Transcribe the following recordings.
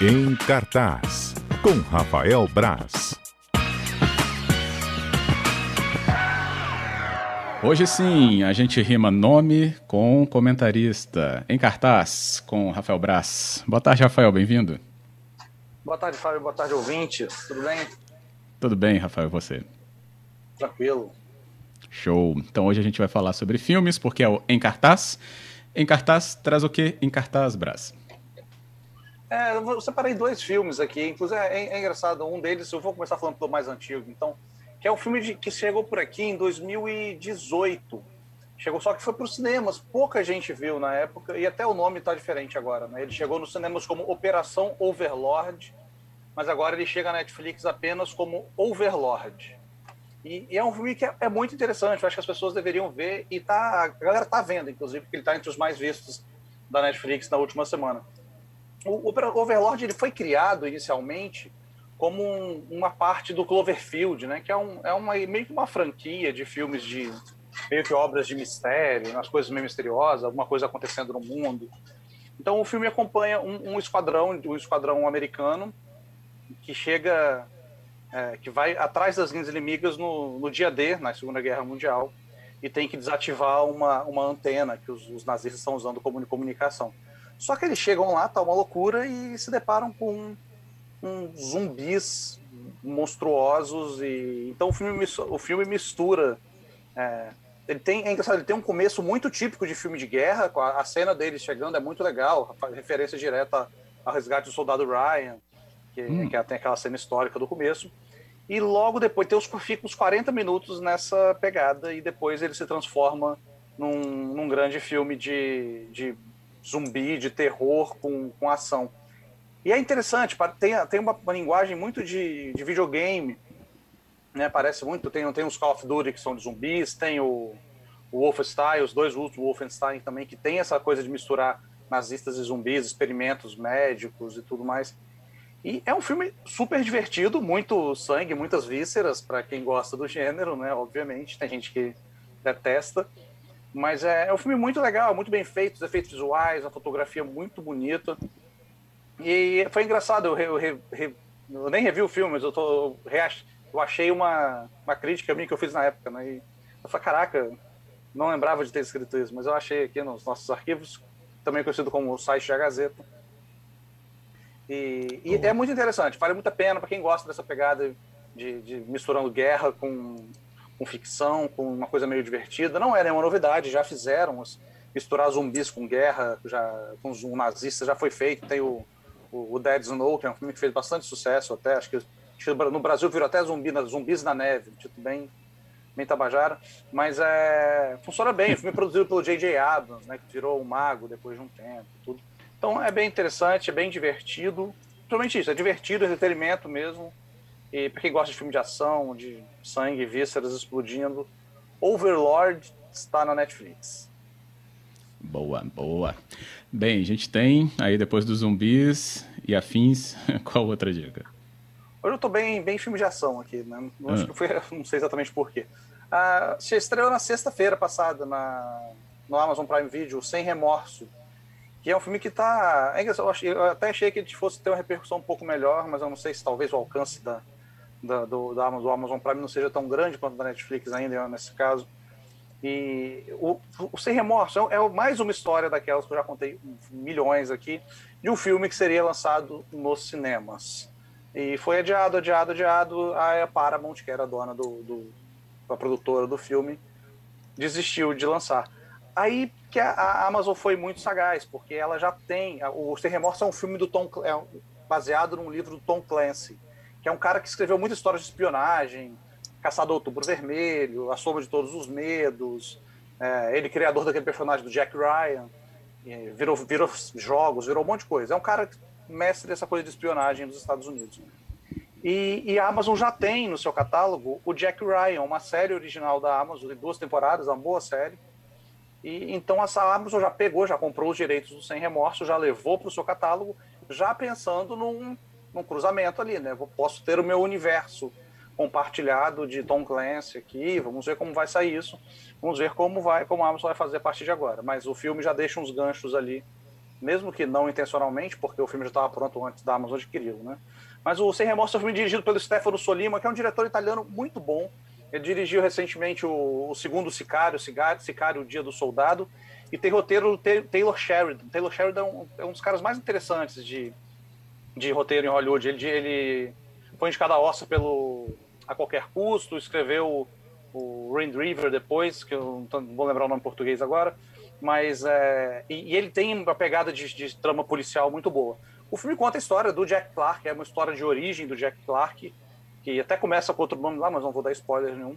Em cartaz, com Rafael Braz. Hoje sim, a gente rima nome com comentarista. Em cartaz, com Rafael Braz. Boa tarde, Rafael, bem-vindo. Boa tarde, Fábio. Boa tarde, ouvintes. Tudo bem? Tudo bem, Rafael, e você? Tranquilo. Show. Então hoje a gente vai falar sobre filmes, porque é o Em Cartaz. Em Cartaz traz o que em Cartaz, Braz? É, eu separei dois filmes aqui, inclusive é, é, engraçado, um deles, eu vou começar falando do mais antigo, então, que é um filme de, que chegou por aqui em 2018. Chegou só que foi para os cinemas, pouca gente viu na época, e até o nome está diferente agora, né? Ele chegou nos cinemas como Operação Overlord, mas agora ele chega na Netflix apenas como Overlord. E, e é um filme que é, é, muito interessante, eu acho que as pessoas deveriam ver, e tá, a galera tá vendo, inclusive, porque ele está entre os mais vistos da Netflix na última semana. O, o Overlord ele foi criado inicialmente como um, uma parte do Cloverfield, né? Que é, um, é uma, meio que uma franquia de filmes de meio que obras de mistério, umas coisas meio misteriosas, alguma coisa acontecendo no mundo. Então o filme acompanha um, um esquadrão, um esquadrão americano que chega, é, que vai atrás das linhas inimigas no, no dia D, na Segunda Guerra Mundial, e tem que desativar uma, uma antena que os, os nazistas estão usando como comunicação. Só que eles chegam lá, tá uma loucura, e se deparam com um, zumbis monstruosos. e Então o filme, o filme mistura. É, ele tem, é engraçado, ele tem um começo muito típico de filme de guerra, a, cena deles chegando é muito legal, referência direta ao resgate do soldado Ryan, que, hum. que tem aquela cena histórica do começo. E logo depois tem os, fica uns 40 minutos nessa pegada, e depois ele se transforma num, num grande filme de, de zumbi, de terror com, com ação. E é interessante, tem, tem uma, uma linguagem muito de, de videogame, né? Parece muito, tem, tem os Call of Duty que são de zumbis, tem o, o Wolfenstein, os dois últimos Wolfenstein também, que tem essa coisa de misturar nazistas e zumbis, experimentos médicos e tudo mais. E é um filme super divertido, muito sangue, muitas vísceras para quem gosta do gênero, né? Obviamente, tem gente que detesta. Mas é, é um filme muito legal, muito bem feito, os efeitos visuais, a fotografia muito bonita. E foi engraçado, eu, eu, eu, eu nem revi o filme, mas eu, tô, eu achei uma, uma crítica minha que eu fiz na época, né? E eu falei, caraca, não lembrava de ter escrito isso, mas eu achei aqui nos nossos arquivos, também conhecido como o site da Gazeta. E, e é muito interessante, vale muito a pena para quem gosta dessa pegada de, de misturando guerra com com ficção, com uma coisa meio divertida. Não é nenhuma novidade, já fizeram. Misturar zumbis com guerra, já, com um nazista, já foi feito. Tem o, o, o, Dead Snow, que é um filme que fez bastante sucesso até. Acho que, no Brasil virou até zumbi, Zumbis na Neve, um bem, bem tabajara. Mas é, funciona bem. O filme é produzido pelo J.J. Abrams, né, que virou um mago depois de um tempo. Tudo. Então é bem interessante, é bem divertido. Principalmente isso, é divertido, entretenimento mesmo. E para quem gosta de filme de ação, de sangue, vísceras explodindo, Overlord está na Netflix. Boa, boa. Bem, a gente tem aí depois dos zumbis e afins, qual outra dica? Hoje eu estou bem, bem filme de ação aqui, né? Não, ah. não sei exatamente porquê. Ah, estreou na sexta-feira passada na, no Amazon Prime Video, Sem Remorso, que é um filme que está. É eu até achei que ele fosse ter uma repercussão um pouco melhor, mas eu não sei se talvez o alcance da, da, do, da Amazon, do Amazon Prime não seja tão grande quanto da Netflix ainda, nesse caso. E o, o Sem Remorso é, é mais uma história daquelas que eu já contei milhões aqui, de um filme que seria lançado nos cinemas. E foi adiado, adiado, adiado. A Paramount, que era a dona do, do a produtora do filme, desistiu de lançar. Aí que a, a, Amazon foi muito sagaz, porque ela já tem. O Sem Remorso é um filme do Tom, é baseado num livro do Tom Clancy que é um cara que escreveu muitas histórias de espionagem, Caçador Outubro Vermelho, A Sombra de Todos os Medos, é, ele criador daquele personagem do Jack Ryan, virou, virou jogos, virou um monte de coisa. É um cara mestre dessa coisa de espionagem dos Estados Unidos. E, e, a Amazon já tem no seu catálogo o Jack Ryan, uma série original da Amazon, de duas temporadas, uma boa série. E então essa Amazon já pegou, já comprou os direitos do Sem Remorso, já levou para o seu catálogo, já pensando num num cruzamento ali, né? Eu posso ter o meu universo compartilhado de Tom Clancy aqui, vamos ver como vai sair isso, vamos ver como vai, como a Amazon vai fazer a partir de agora. Mas o filme já deixa uns ganchos ali mesmo que não intencionalmente, porque o filme já estava pronto antes da Amazon adquiri-lo, né? Mas o Sem Remorso é um filme dirigido pelo Stefano Solima, que é um diretor italiano muito bom. Ele dirigiu recentemente o, o segundo Sicário, Sicário, Sicário, O Dia do Soldado, e tem roteiro Taylor Sheridan. Taylor Sheridan é um, é um dos caras mais interessantes de, de roteiro em Hollywood. Ele, ele foi indicado a Oscar pelo A Qualquer Custo, escreveu o Rain River depois, que eu não vou lembrar o nome em português agora, mas é, e, e, ele tem uma pegada de, de, trama policial muito boa. O filme conta a história do Jack Clark, é uma história de origem do Jack Clark, que até começa com outro nome lá, mas não vou dar spoiler nenhum.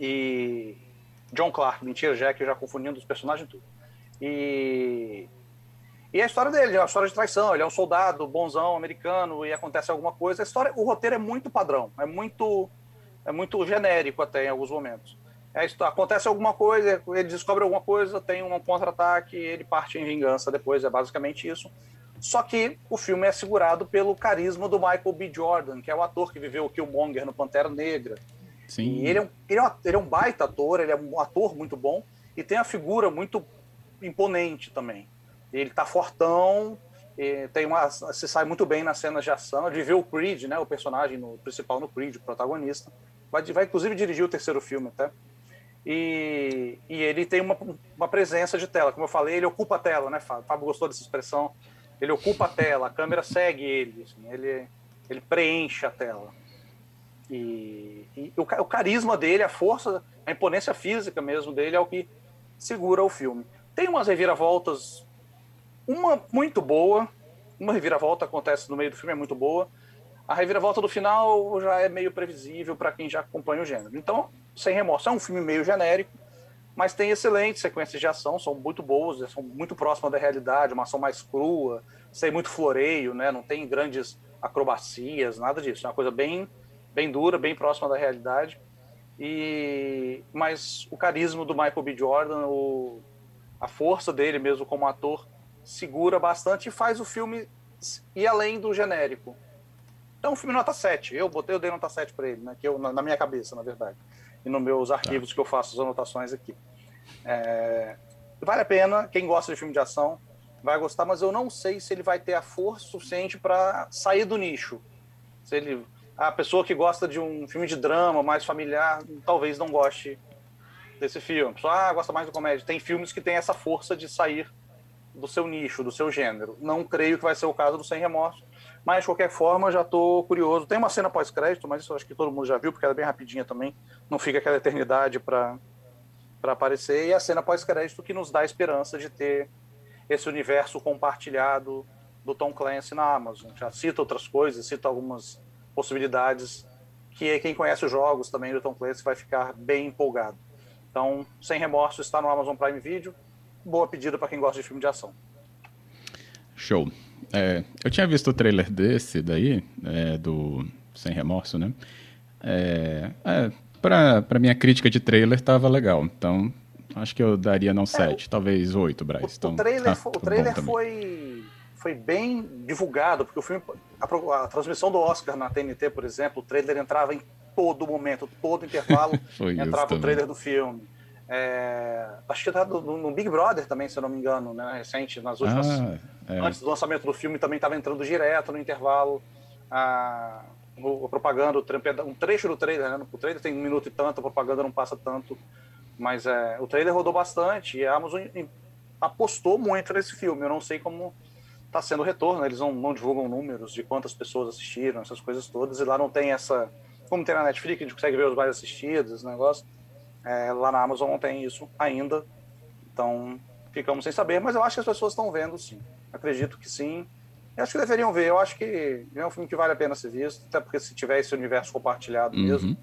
E John Clark, mentira, Jack, já confundindo os personagens tudo. E e a história dele, é uma história de traição. Ele é um soldado bonzão americano e acontece alguma coisa. A história, o roteiro é muito padrão, é muito é muito genérico até em alguns momentos. É, acontece alguma coisa, ele descobre alguma coisa, tem um contra-ataque, ele parte em vingança depois, é basicamente isso. Só que o filme é segurado pelo carisma do Michael B. Jordan, que é o ator que viveu o Killmonger no Pantera Negra. Sim. E ele é, um, ele, é um, ele é um baita ator, ele é um ator muito bom e tem a figura muito imponente também. Ele tá fortão, tem uma, se sai muito bem nas cenas de ação. Ele viveu o Creed, né, o personagem no, principal no Creed, o protagonista. Vai, vai inclusive dirigir o terceiro filme até. E, e ele tem uma, uma presença de tela. Como eu falei, ele ocupa a tela, né, Fábio? Fábio gostou dessa expressão. Ele ocupa a tela, a câmera segue ele, assim, ele, ele preenche a tela. E, e o, o, carisma dele, a força, a imponência física mesmo dele é o que segura o filme. Tem umas reviravoltas, uma muito boa, uma reviravolta acontece no meio do filme, é muito boa, a reviravolta do final já é meio previsível para quem já acompanha o gênero. Então, Sem Remorso é um filme meio genérico, mas tem excelentes sequências de ação, são muito boas, são muito próximas da realidade, uma ação mais crua, sem muito floreio, né? não tem grandes acrobacias, nada disso. É uma coisa bem, bem dura, bem próxima da realidade. E mas o carisma do Michael B. Jordan, o, a força dele mesmo como ator, segura bastante e faz o filme ir além do genérico. Então, um filme nota 7. Eu botei, eu dei nota 7 para ele, né? Que eu, na, na, minha cabeça, na verdade. E nos meus tá. arquivos tá. que eu faço as anotações aqui. É, vale a pena, quem gosta de filme de ação vai gostar, mas eu não sei se ele vai ter a força suficiente para sair do nicho. Se ele, a pessoa que gosta de um filme de drama mais familiar, talvez não goste desse filme. A pessoa ah, gosta mais de comédia. Tem filmes que têm essa força de sair do seu nicho, do seu gênero. Não creio que vai ser o caso do Sem Remorso mas, de qualquer forma, já estou curioso. Tem uma cena pós-crédito, mas isso acho que todo mundo já viu, porque ela é bem rapidinha também. Não fica aquela eternidade para aparecer. E a cena pós-crédito que nos dá a esperança de ter esse universo compartilhado do Tom Clancy na Amazon. Já cita outras coisas, cita algumas possibilidades que quem conhece os jogos também do Tom Clancy vai ficar bem empolgado. Então, sem remorso, está no Amazon Prime Video. Boa pedida para quem gosta de filme de ação. Show. É, eu tinha visto o trailer desse daí, é, do Sem Remorso, né? É, é, pra, pra minha crítica de trailer tava legal, então acho que eu daria não 7, é, talvez 8, Bryce. O, então, o trailer, tá, o trailer foi, foi bem divulgado, porque o filme, a, a, transmissão do Oscar na TNT, por exemplo, o trailer entrava em todo momento, todo intervalo entrava o trailer do filme. É, acho que tá no, Big Brother também, se eu não me engano, né, recente, nas últimas. Ah, é. Antes do lançamento do filme também estava entrando direto no intervalo. A, a propaganda, um trecho do trailer, né? O trailer tem um minuto e tanto, a propaganda não passa tanto. Mas é, o trailer rodou bastante e a Amazon apostou muito nesse filme. Eu não sei como está sendo o retorno, eles não, não divulgam números de quantas pessoas assistiram, essas coisas todas, e lá não tem essa. Como tem na Netflix, a gente consegue ver os mais assistidos, esse negócio. É, lá na Amazon não tem isso ainda. Então, ficamos sem saber, mas eu acho que as pessoas estão vendo sim. Acredito que sim. Eu acho que deveriam ver. Eu acho que é um filme que vale a pena ser visto, até porque se tiver esse universo compartilhado uhum. mesmo,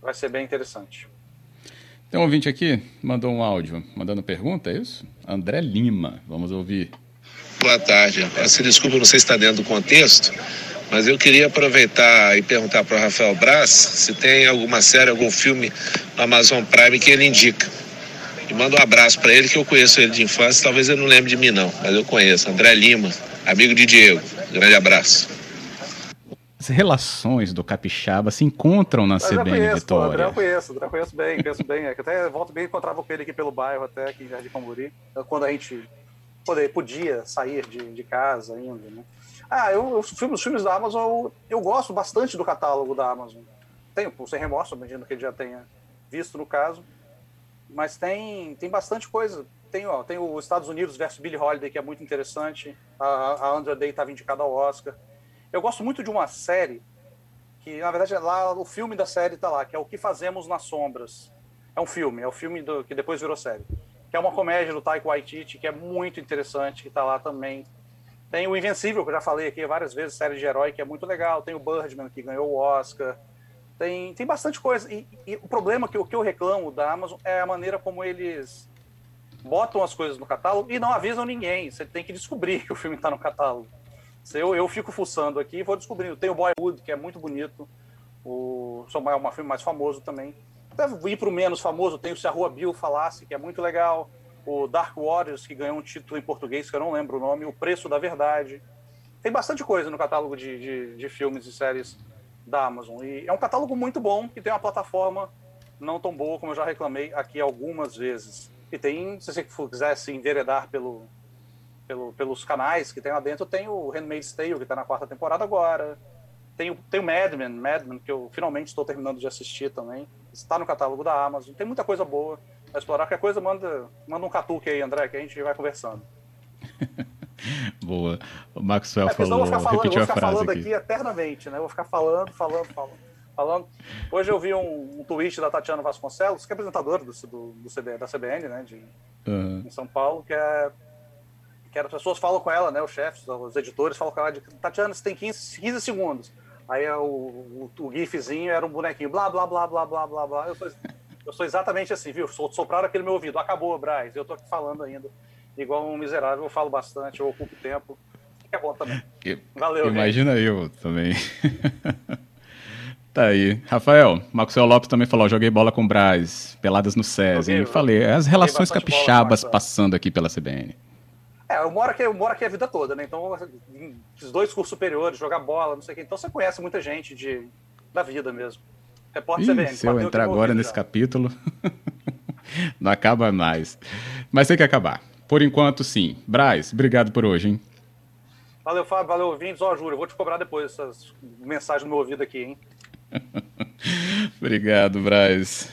vai ser bem interessante. Tem um ouvinte aqui, mandou um áudio, mandando pergunta, é isso? André Lima, vamos ouvir. Boa tarde. Peço desculpa, não sei se está dentro do contexto, mas eu queria aproveitar e perguntar para o Rafael Braz se tem alguma série, algum filme no Amazon Prime que ele indica. E manda um abraço para ele, que eu conheço ele de infância, talvez ele não lembre de mim não, mas eu conheço. André Lima, amigo de Diego. Grande abraço. As relações do Capixaba se encontram na CBN conheço, Vitória. André eu conheço, André eu conheço bem, conheço bem. É, que até volto bem encontrava com ele aqui pelo bairro, até aqui em Jardim Camburi. Quando a gente poder, podia sair de, de casa ainda, né? Ah, eu, os, filmes, os filmes da Amazon, eu, eu, gosto bastante do catálogo da Amazon. Tenho, sem remorso, imagino que ele já tenha visto no caso. Mas tem, tem bastante coisa. Tem, ó, tem os Estados Unidos versus Billie Holiday, que é muito interessante. A, a Andra Day estava indicada ao Oscar. Eu gosto muito de uma série que, na verdade, é lá o filme da série está lá, que é O Que Fazemos nas Sombras. É um filme, é o um filme do, que depois virou série. Que é uma comédia do Taika Waititi, que é muito interessante, que está lá também. Tem o Invencível, que eu já falei aqui várias vezes, série de herói, que é muito legal. Tem o Birdman, que ganhou o Oscar. Tem, tem bastante coisa. E, e o problema que, que eu reclamo da Amazon é a maneira como eles botam as coisas no catálogo e não avisam ninguém. Você tem que descobrir que o filme está no catálogo. Eu, eu fico fuçando aqui e vou descobrindo. Tem o Boyhood, que é muito bonito. O São é um filme mais famoso também. Até ir para o menos famoso, tem o Se a Rua Bill Falasse, que é muito legal. O Dark Waters, que ganhou um título em português, que eu não lembro o nome. O Preço da Verdade. Tem bastante coisa no catálogo de, de, de filmes e séries da Amazon. E é um catálogo muito bom, que tem uma plataforma não tão boa, como eu já reclamei aqui algumas vezes. E tem, se você quiser se enveredar pelo, pelo, pelos canais que tem lá dentro, tem o Handmaid's Tale, que está na quarta temporada agora. Tem o, tem o Mad Men, Mad Men, que eu finalmente estou terminando de assistir também. Está no catálogo da Amazon. Tem muita coisa boa explorar. Qualquer coisa, manda, manda um catuque aí, André, que a gente vai conversando. Boa. O Maxwell é, falou, vou ficar falando, repetiu vou ficar falando aqui. aqui. eternamente, né? Vou ficar falando, falando, falando, falando. Hoje eu vi um, um tweet da Tatiana Vasconcelos, que é apresentadora do, do, do CB, da CBN, né? De, uhum. Em São Paulo, que é que as pessoas falam com ela, né? Os chefes, os editores falam com ela de Tatiana, você tem 15, 15 segundos. Aí o, o, o, gifzinho era um bonequinho, blá, blá, blá, blá, blá, blá, blá. Eu sou, eu sou exatamente assim, viu? Sopraram aqui no meu ouvido. Acabou, Braz. Eu tô aqui falando ainda. Igual um miserável, eu falo bastante, eu ocupo tempo. Que é bom também. Valeu, Imagina gente. eu também. Tá aí. Rafael, Maxwell Lopes também falou: joguei bola com o Braz, peladas no SESI. Okay, falei, as relações capixabas passando aqui pela CBN. É, eu moro aqui, eu moro aqui a vida toda, né? Então, fiz dois cursos superiores, jogar bola, não sei o quê. Então você conhece muita gente de, da vida mesmo. Repórter Ih, CBN. Se eu entrar agora nesse já. capítulo, não acaba mais. Mas tem que acabar. Por enquanto, sim. Braz, obrigado por hoje, hein? Valeu, Fábio. Valeu, ouvintes. Ó, Júlio, eu vou te cobrar depois essas mensagens no meu ouvido aqui, hein? obrigado, Braz.